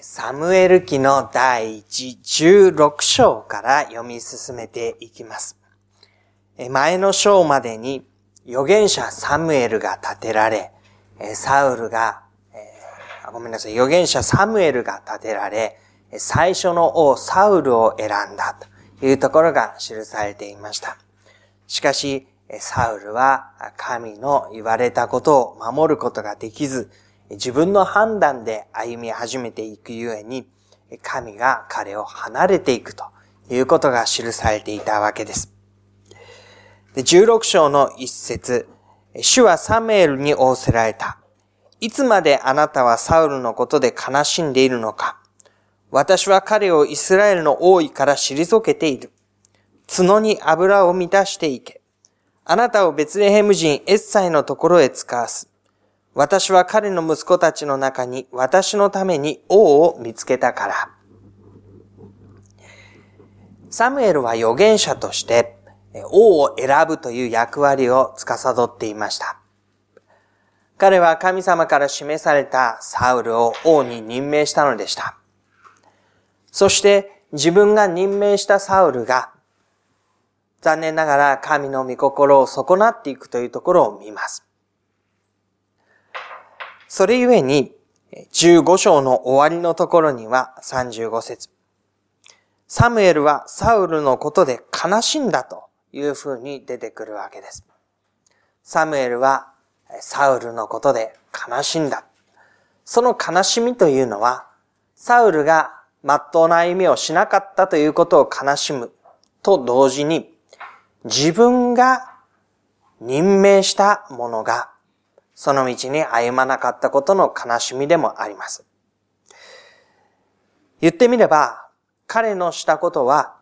サムエル記の第1、16章から読み進めていきます。前の章までに預言者サムエルが立てられ、サウルが、ごめんなさい、預言者サムエルが立てられ、最初の王サウルを選んだというところが記されていました。しかし、サウルは神の言われたことを守ることができず、自分の判断で歩み始めていくゆえに、神が彼を離れていくということが記されていたわけです。16章の一節、主はサムエルに仰せられた。いつまであなたはサウルのことで悲しんでいるのか私は彼をイスラエルの王位から退けている。角に油を満たしていけ。あなたをベツレヘム人エッサイのところへ使わす。私は彼の息子たちの中に私のために王を見つけたから。サムエルは預言者として王を選ぶという役割を司っていました。彼は神様から示されたサウルを王に任命したのでした。そして自分が任命したサウルが残念ながら神の御心を損なっていくというところを見ます。それゆえに、15章の終わりのところには35節サムエルはサウルのことで悲しんだというふうに出てくるわけです。サムエルはサウルのことで悲しんだ。その悲しみというのは、サウルが真っ当な歩みをしなかったということを悲しむと同時に、自分が任命したものがその道に歩まなかったことの悲しみでもあります。言ってみれば、彼のしたことは、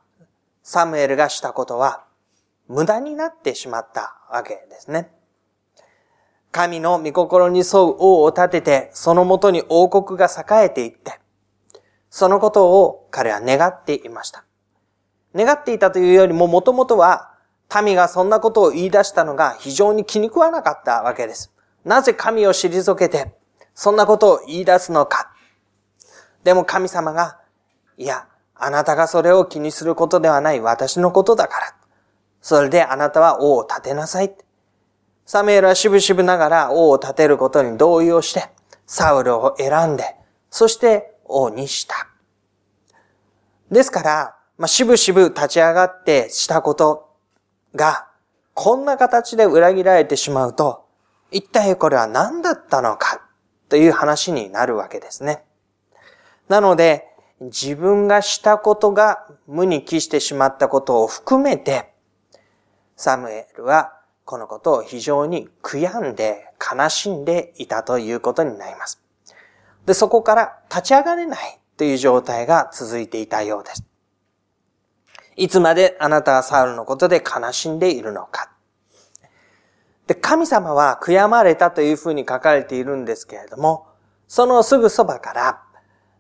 サムエルがしたことは、無駄になってしまったわけですね。神の御心に沿う王を立てて、そのもとに王国が栄えていって、そのことを彼は願っていました。願っていたというよりも、もともとは、民がそんなことを言い出したのが非常に気に食わなかったわけです。なぜ神を退けて、そんなことを言い出すのか。でも神様が、いや、あなたがそれを気にすることではない私のことだから。それであなたは王を立てなさい。サムエルはしぶしぶながら王を立てることに同意をして、サウルを選んで、そして王にした。ですから、まあ、しぶしぶ立ち上がってしたことが、こんな形で裏切られてしまうと、一体これは何だったのかという話になるわけですね。なので、自分がしたことが無に帰してしまったことを含めて、サムエルはこのことを非常に悔やんで悲しんでいたということになります。で、そこから立ち上がれないという状態が続いていたようです。いつまであなたはサウルのことで悲しんでいるのか。で、神様は悔やまれたというふうに書かれているんですけれども、そのすぐそばから、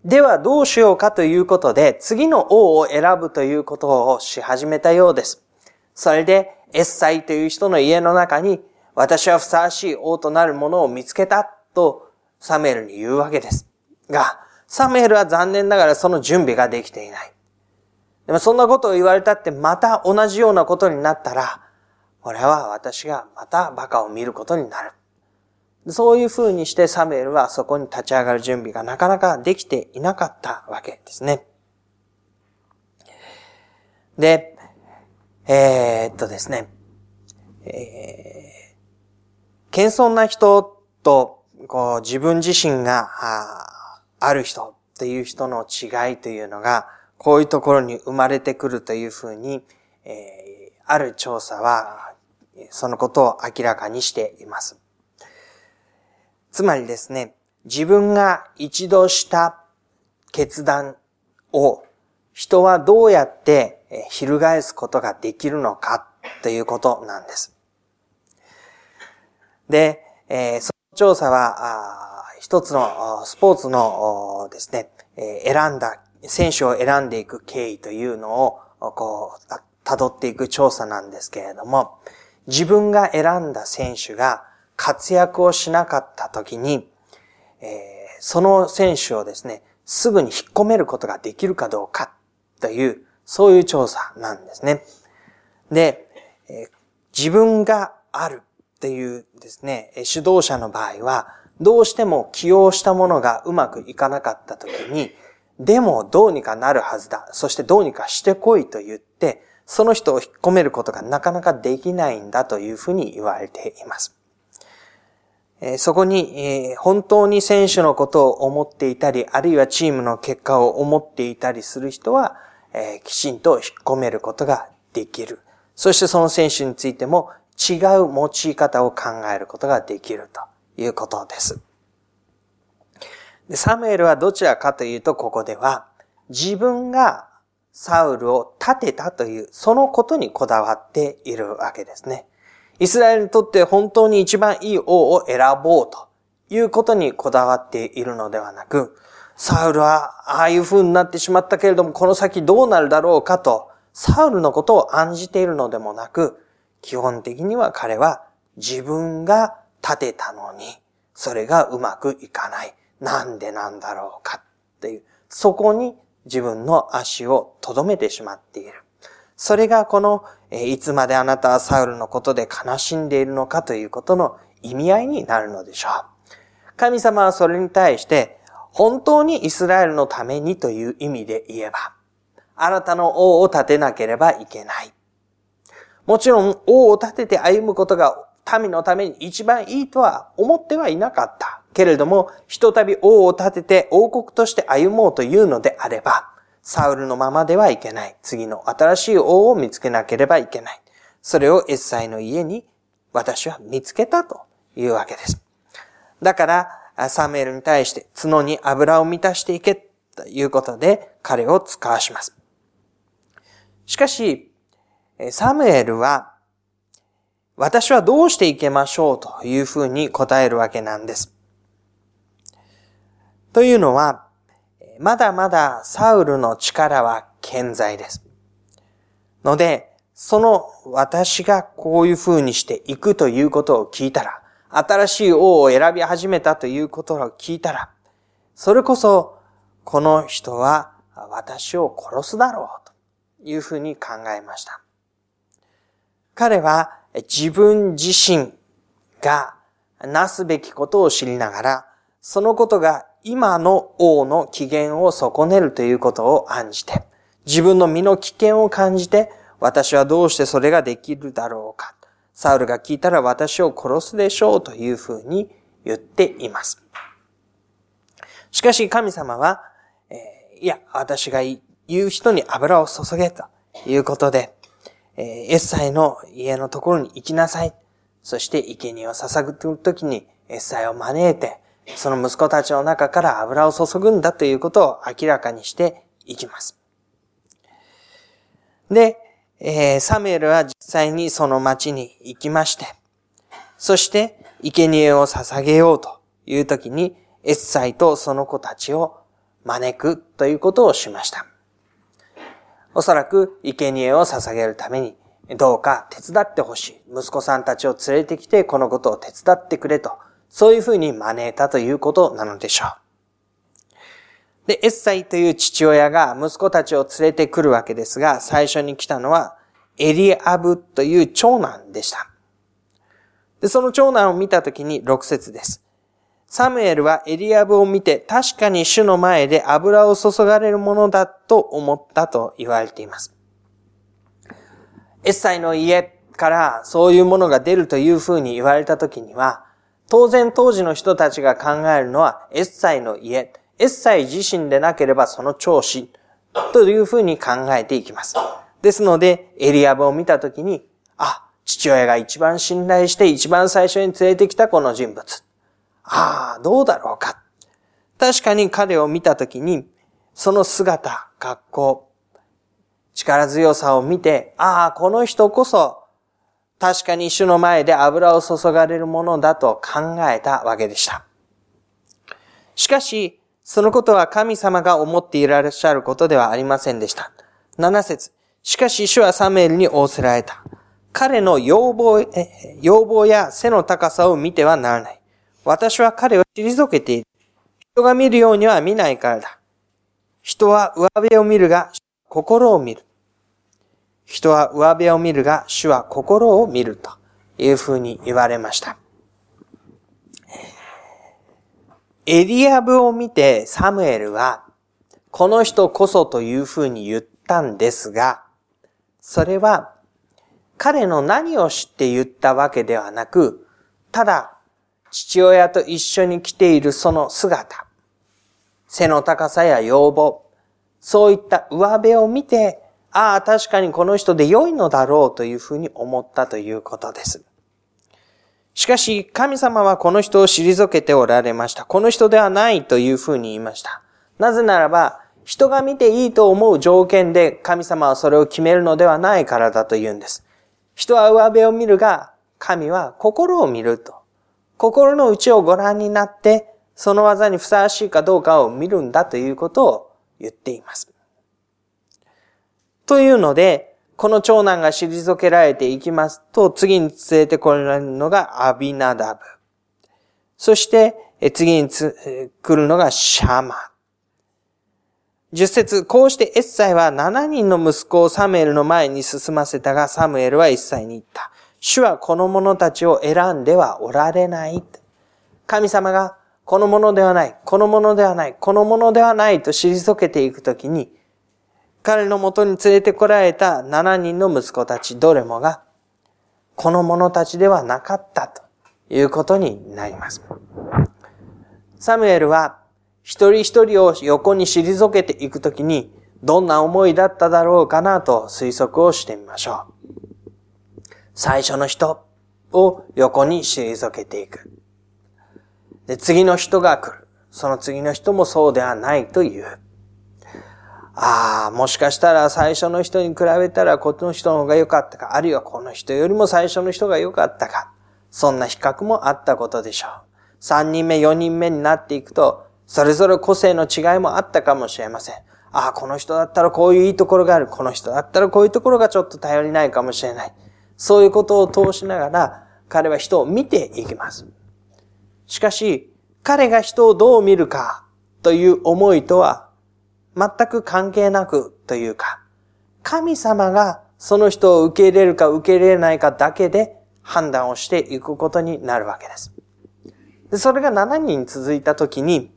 ではどうしようかということで、次の王を選ぶということをし始めたようです。それで、エッサイという人の家の中に、私はふさわしい王となるものを見つけたと、サムエルに言うわけです。が、サムエルは残念ながらその準備ができていない。でもそんなことを言われたってまた同じようなことになったら、これは私がまた馬鹿を見ることになる。そういうふうにしてサムエルはそこに立ち上がる準備がなかなかできていなかったわけですね。で、えー、っとですね、えー、謙遜な人とこう自分自身がある人っていう人の違いというのが、こういうところに生まれてくるというふうに、えー、ある調査はそのことを明らかにしています。つまりですね、自分が一度した決断を人はどうやって翻すことができるのかということなんです。で、えー、その調査は、一つのスポーツのですね、選んだ、選手を選んでいく経緯というのを、こう、辿っていく調査なんですけれども、自分が選んだ選手が活躍をしなかった時に、えー、その選手をですね、すぐに引っ込めることができるかどうかという、そういう調査なんですね。で、自分があるっていうですね、指導者の場合は、どうしても起用したものがうまくいかなかった時に、でもどうにかなるはずだ。そしてどうにかしてこいと言って、その人を引っ込めることがなかなかできないんだというふうに言われています。そこに、本当に選手のことを思っていたり、あるいはチームの結果を思っていたりする人は、きちんと引っ込めることができる。そしてその選手についても違う用い方を考えることができるということです。サムエルはどちらかというと、ここでは、自分がサウルを立てたという、そのことにこだわっているわけですね。イスラエルにとって本当に一番いい王を選ぼうということにこだわっているのではなく、サウルはああいう風になってしまったけれども、この先どうなるだろうかと、サウルのことを案じているのでもなく、基本的には彼は自分が立てたのに、それがうまくいかない。なんでなんだろうかっていう、そこに自分の足を留めてしまっている。それがこの、いつまであなたはサウルのことで悲しんでいるのかということの意味合いになるのでしょう。神様はそれに対して、本当にイスラエルのためにという意味で言えば、あなたの王を立てなければいけない。もちろん王を立てて歩むことが民のために一番いいとは思ってはいなかった。けれども、ひとたび王を立てて王国として歩もうというのであれば、サウルのままではいけない。次の新しい王を見つけなければいけない。それをエッサイの家に私は見つけたというわけです。だから、サムエルに対して角に油を満たしていけということで彼を使わします。しかし、サムエルは私はどうしていけましょうというふうに答えるわけなんです。というのは、まだまだサウルの力は健在です。ので、その私がこういうふうにしていくということを聞いたら、新しい王を選び始めたということを聞いたら、それこそこの人は私を殺すだろうというふうに考えました。彼は自分自身がなすべきことを知りながら、そのことが今の王の機嫌を損ねるということを案じて、自分の身の危険を感じて、私はどうしてそれができるだろうか。サウルが聞いたら私を殺すでしょうというふうに言っています。しかし神様は、えー、いや、私が言う人に油を注げということで、えエッサイの家のところに行きなさい。そして生贄を捧ぐときにエッサイを招いて、その息子たちの中から油を注ぐんだということを明らかにしていきます。で、えー、サムエルは実際にその町に行きまして、そして生贄を捧げようというときに、エッサイとその子たちを招くということをしました。おそらく生贄を捧げるために、どうか手伝ってほしい。息子さんたちを連れてきて、このことを手伝ってくれと、そういうふうに招いたということなのでしょう。で、エッサイという父親が息子たちを連れてくるわけですが、最初に来たのは、エリアブという長男でした。で、その長男を見たときに6節です。サムエルはエリアブを見て確かに主の前で油を注がれるものだと思ったと言われています。エッサイの家からそういうものが出るというふうに言われたときには、当然当時の人たちが考えるのはエッサイの家、エッサイ自身でなければその長子というふうに考えていきます。ですので、エリアブを見たときに、あ、父親が一番信頼して一番最初に連れてきたこの人物。ああ、どうだろうか。確かに彼を見たときに、その姿、格好、力強さを見て、ああ、この人こそ、確かに主の前で油を注がれるものだと考えたわけでした。しかし、そのことは神様が思っていらっしゃることではありませんでした。7節しかし主はサムエルに仰せられた。彼の要望、要望や背の高さを見てはならない。私は彼を退けている。人が見るようには見ないからだ。人は上辺を見るが、心を見る。人は上辺を見るが、主は心を見るというふうに言われました。エリアブを見てサムエルは、この人こそというふうに言ったんですが、それは彼の何を知って言ったわけではなく、ただ父親と一緒に来ているその姿、背の高さや要望、そういった上辺を見て、ああ、確かにこの人で良いのだろうというふうに思ったということです。しかし、神様はこの人を退けておられました。この人ではないというふうに言いました。なぜならば、人が見ていいと思う条件で神様はそれを決めるのではないからだと言うんです。人は上辺を見るが、神は心を見ると。心の内をご覧になって、その技にふさわしいかどうかを見るんだということを言っています。というので、この長男が退けられていきますと、次に連れてこられるのがアビナダブ。そして、次に来るのがシャマ。十節、こうしてエッサイは7人の息子をサムエルの前に進ませたが、サムエルはエッサイに言った。主はこの者たちを選んではおられない。神様がこのものではない、このものではない、このものではないと退けていくときに、彼のもとに連れてこられた7人の息子たちどれもが、この者たちではなかったということになります。サムエルは一人一人を横に退けていくときに、どんな思いだっただろうかなと推測をしてみましょう。最初の人を横に退けていく。で、次の人が来る。その次の人もそうではないという。ああ、もしかしたら最初の人に比べたらこの人の方が良かったか、あるいはこの人よりも最初の人が良かったか。そんな比較もあったことでしょう。三人目、四人目になっていくと、それぞれ個性の違いもあったかもしれません。ああ、この人だったらこういういいところがある。この人だったらこういうところがちょっと頼りないかもしれない。そういうことを通しながら、彼は人を見ていきます。しかし、彼が人をどう見るかという思いとは全く関係なくというか、神様がその人を受け入れるか受け入れないかだけで判断をしていくことになるわけです。でそれが7人続いたときに、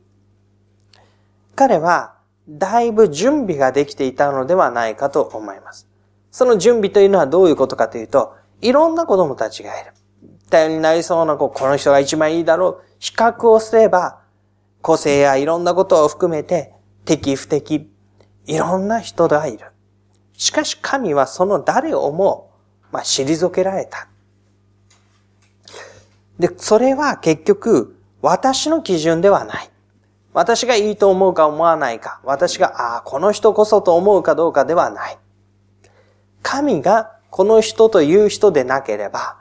彼はだいぶ準備ができていたのではないかと思います。その準備というのはどういうことかというと、いろんな子供たちがいる。頼りになりそうな子、この人が一番いいだろう。比較をすれば、個性やいろんなことを含めて、敵不敵、いろんな人がいる。しかし神はその誰をも、まあ、退けられた。で、それは結局、私の基準ではない。私がいいと思うか思わないか。私が、ああ、この人こそと思うかどうかではない。神がこの人という人でなければ、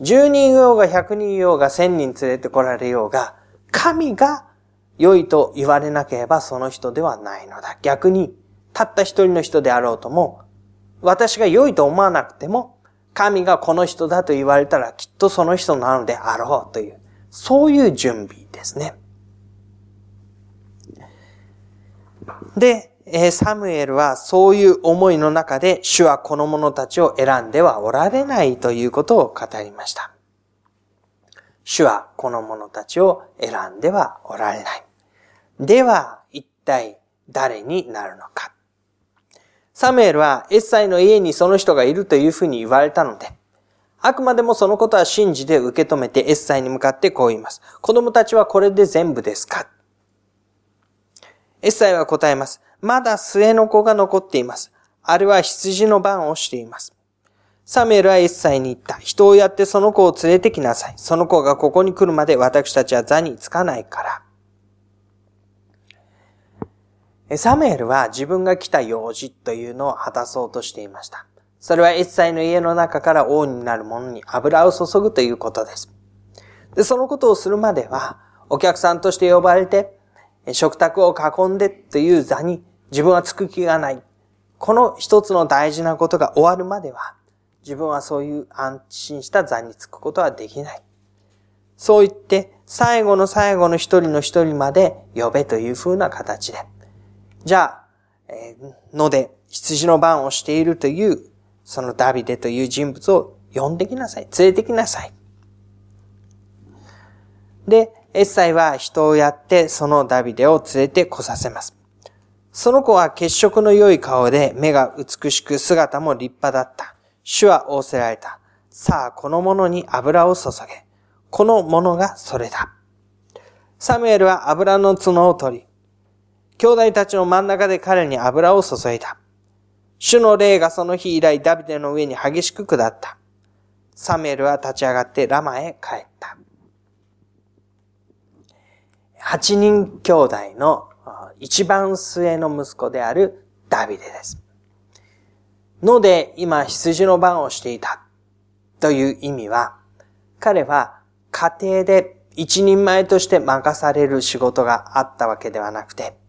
10人いようが100人いようが1000人連れてこられようが、神が良いと言われなければその人ではないのだ。逆に、たった一人の人であろうとも、私が良いと思わなくても、神がこの人だと言われたらきっとその人なのであろうという、そういう準備ですね。で、サムエルはそういう思いの中で主はこの者たちを選んではおられないということを語りました。主はこの者たちを選んではおられない。では、一体誰になるのか。サムエルはエッサイの家にその人がいるというふうに言われたので、あくまでもそのことは信じて受け止めてエッサイに向かってこう言います。子供たちはこれで全部ですかエッサイは答えます。まだ末の子が残っています。あれは羊の番をしています。サムエルはエッサイに言った。人をやってその子を連れてきなさい。その子がここに来るまで私たちは座につかないから。サムエルは自分が来た用事というのを果たそうとしていました。それはエッサイの家の中から王になる者に油を注ぐということです。で、そのことをするまでは、お客さんとして呼ばれて、食卓を囲んでという座に自分はつく気がない。この一つの大事なことが終わるまでは、自分はそういう安心した座につくことはできない。そう言って、最後の最後の一人の一人まで呼べという風な形で、じゃあ、えー、ので羊の番をしているという、そのダビデという人物を呼んできなさい。連れてきなさい。で、エッサイは人をやってそのダビデを連れて来させます。その子は血色の良い顔で目が美しく姿も立派だった。主は仰せられた。さあ、この者に油を注げ。この者がそれだ。サムエルは油の角を取り、兄弟たちの真ん中で彼に油を注いだ。主の霊がその日以来ダビデの上に激しく下った。サムエルは立ち上がってラマへ帰った。八人兄弟の一番末の息子であるダビデです。ので今羊の番をしていたという意味は、彼は家庭で一人前として任される仕事があったわけではなくて、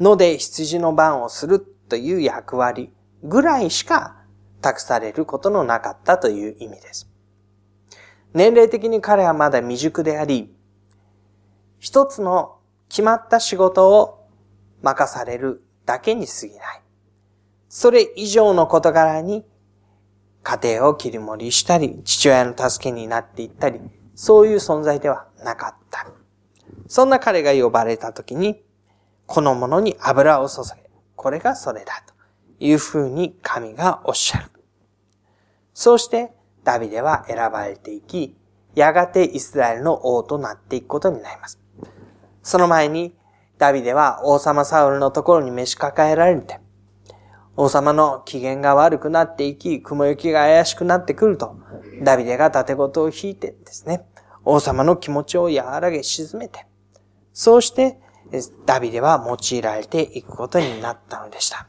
ので羊の番をするという役割ぐらいしか託されることのなかったという意味です。年齢的に彼はまだ未熟であり、一つの決まった仕事を任されるだけに過ぎない。それ以上の事柄に家庭を切り盛りしたり、父親の助けになっていったり、そういう存在ではなかった。そんな彼が呼ばれた時に、このものに油を注げ。これがそれだというふうに神がおっしゃる。そうしてダビデは選ばれていき、やがてイスラエルの王となっていくことになります。その前にダビデは王様サウルのところに召し抱えられて、王様の機嫌が悪くなっていき、雲行きが怪しくなってくると、ダビデが盾事を引いてですね、王様の気持ちを和らげ沈めて、そうしてダビデは用いられていくことになったのでした。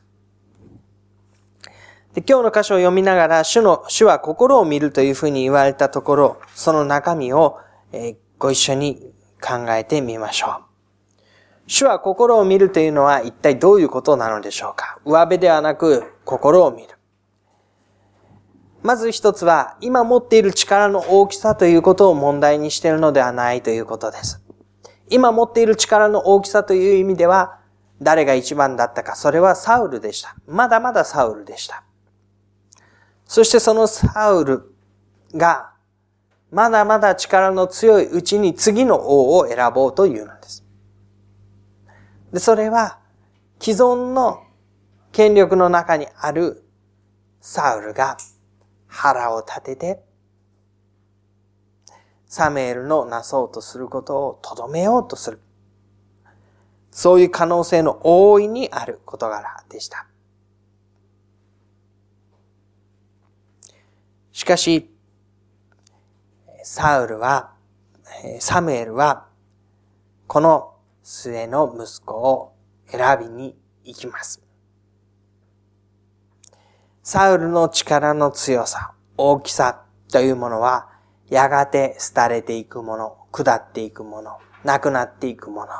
で今日の箇所を読みながら、主の、主は心を見るというふうに言われたところ、その中身を、えご一緒に考えてみましょう。主は心を見るというのは一体どういうことなのでしょうか？上辺ではなく心を見る。まず一つは、今持っている力の大きさということを問題にしているのではないということです。今持っている力の大きさという意味では、誰が一番だったか、それはサウルでした。まだまだサウルでした。そしてそのサウルが、まだまだ力の強いうちに次の王を選ぼうというのです。で、それは、既存の権力の中にあるサウルが腹を立てて、サムエルのなそうとすることを留めようとする。そういう可能性の大いにある事柄でした。しかし、サウルは、サムエルは、この末の息子を選びに行きます。サウルの力の強さ、大きさというものは、やがて廃れていくもの、下っていくもの、なくなっていくもの。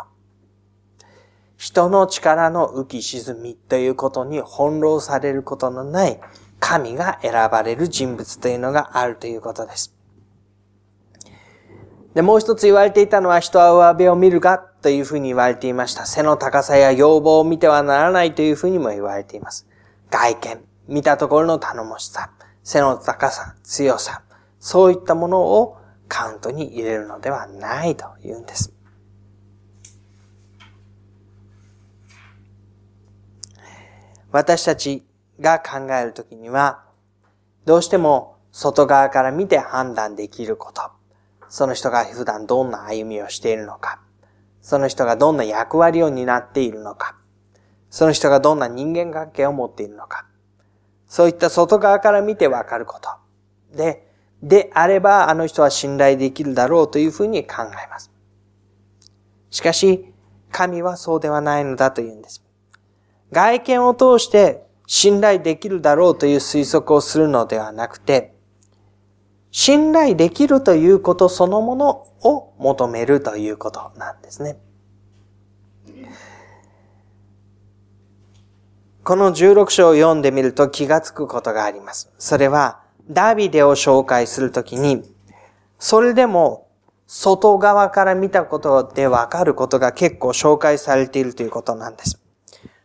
人の力の浮き沈みということに翻弄されることのない神が選ばれる人物というのがあるということです。で、もう一つ言われていたのは人は上辺を見るがというふうに言われていました。背の高さや要望を見てはならないというふうにも言われています。外見、見たところの頼もしさ、背の高さ、強さ、そういったものをカウントに入れるのではないというんです。私たちが考えるときには、どうしても外側から見て判断できること。その人が普段どんな歩みをしているのか、その人がどんな役割を担っているのか、その人がどんな人間関係を持っているのか、そういった外側から見てわかること。で、であればあの人は信頼できるだろうというふうに考えます。しかし、神はそうではないのだというんです。外見を通して信頼できるだろうという推測をするのではなくて、信頼できるということそのものを求めるということなんですね。この16章を読んでみると気がつくことがあります。それは、ダビデを紹介するときに、それでも外側から見たことでわかることが結構紹介されているということなんです。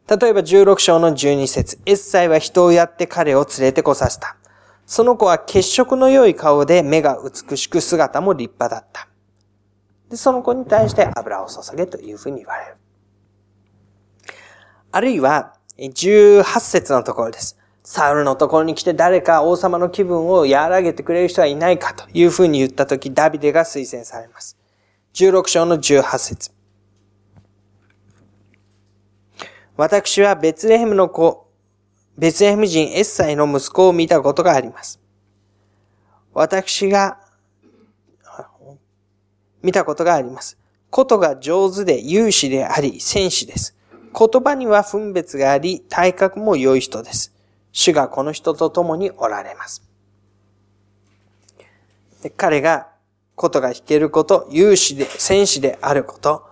例えば16章の12節エッサイは人をやって彼を連れてこさせた。その子は血色の良い顔で目が美しく姿も立派だった。で、その子に対して油を注げというふうに言われる。あるいは、18節のところです。サウルのところに来て誰か王様の気分を和らげてくれる人はいないかというふうに言ったとき、ダビデが推薦されます。16章の18節私はベツレヘムの子、ベツレヘム人エッサイの息子を見たことがあります。私が見たことがあります。ことが上手で勇士であり、戦士です。言葉には分別があり、体格も良い人です。主がこの人と共におられます。彼がことが弾けること、勇士で、戦士であること、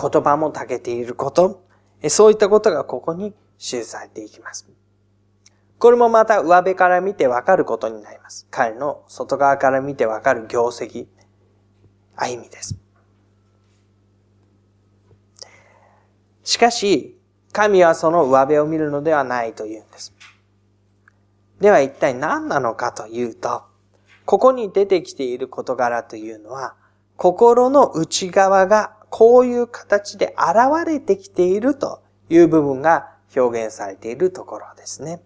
言葉も長けていること、そういったことがここに記されていきます。これもまた上辺から見てわかることになります。彼の外側から見てわかる業績、歩みです。しかし、神はその上辺を見るのではないというんです。では一体何なのかというと、ここに出てきている事柄というのは、心の内側がこういう形で現れてきているという部分が表現されているところですね。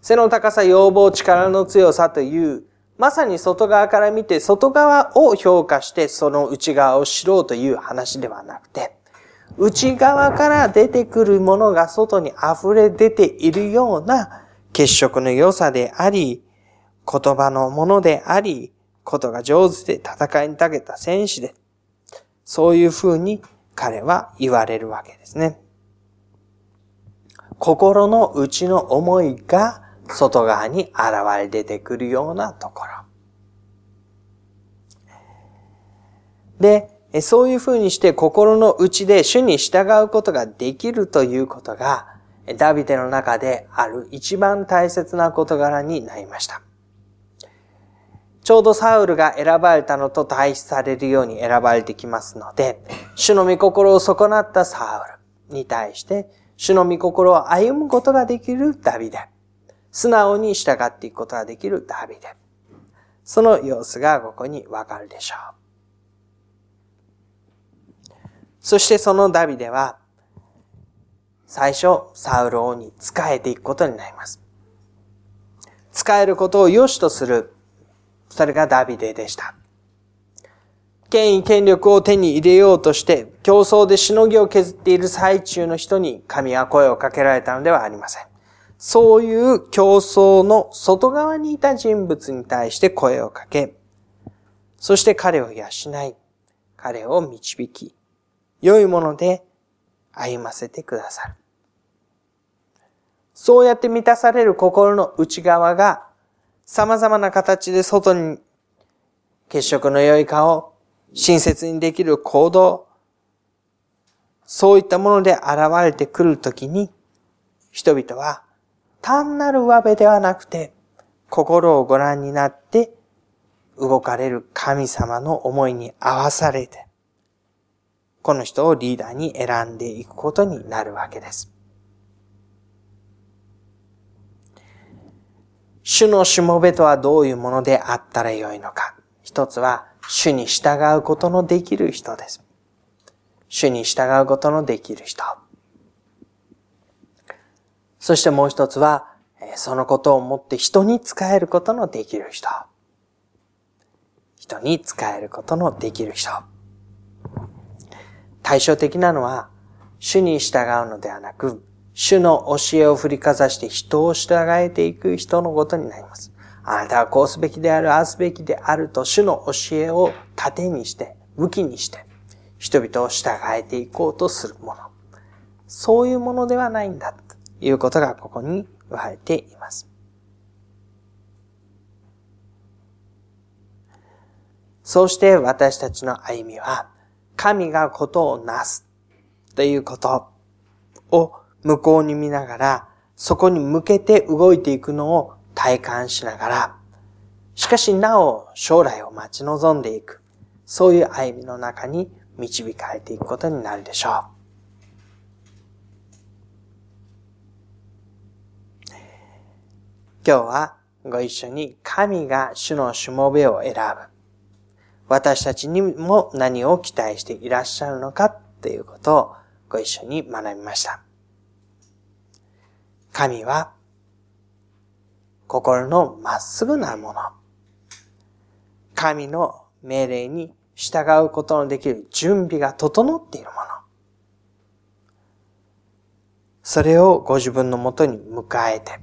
背の高さ、要望、力の強さという、まさに外側から見て外側を評価してその内側を知ろうという話ではなくて、内側から出てくるものが外に溢れ出ているような血色の良さであり、言葉のものであり、ことが上手で戦いに長けた戦士で、そういう風に彼は言われるわけですね。心の内の思いが外側に現れ出てくるようなところ。で、そういう風にして心の内で主に従うことができるということが、ダビデの中である一番大切な事柄になりました。ちょうどサウルが選ばれたのと対比されるように選ばれてきますので、主の御心を損なったサウルに対して、主の御心を歩むことができるダビデ。素直に従っていくことができるダビデ。その様子がここにわかるでしょう。そしてそのダビデは、最初、サウル王に仕えていくことになります。仕えることを良しとする、それがダビデでした。権威権力を手に入れようとして、競争でしのぎを削っている最中の人に神は声をかけられたのではありません。そういう競争の外側にいた人物に対して声をかけ、そして彼を養い、彼を導き、良いもので歩ませてくださる。そうやって満たされる心の内側が様々な形で外に血色の良い顔、親切にできる行動、そういったもので現れてくるときに、人々は単なる上辺ではなくて、心をご覧になって動かれる神様の思いに合わされて、この人をリーダーに選んでいくことになるわけです。主のしもべとはどういうものであったらよいのか。一つは、主に従うことのできる人です。主に従うことのできる人。そしてもう一つは、そのことをもって人に使えることのできる人。人に使えることのできる人。対照的なのは、主に従うのではなく、主の教えを振りかざして人を従えていく人のことになります。あなたはこうすべきである、ああすべきであると主の教えを盾にして、武器にして、人々を従えていこうとするもの。そういうものではないんだ、ということがここに言われています。そうして私たちの歩みは、神がことをなすということを向こうに見ながら、そこに向けて動いていくのを体感しながら、しかしなお将来を待ち望んでいく、そういう歩みの中に導かれていくことになるでしょう。今日はご一緒に神が主のしもべを選ぶ。私たちにも何を期待していらっしゃるのかっていうことをご一緒に学びました。神は心のまっすぐなもの。神の命令に従うことのできる準備が整っているもの。それをご自分のもとに迎えて、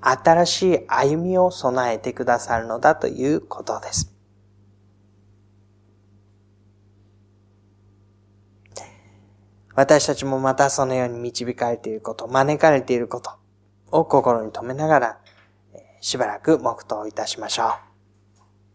新しい歩みを備えてくださるのだということです。私たちもまたそのように導かれていること、招かれていることを心に留めながら、しばらく黙祷いたしましょう。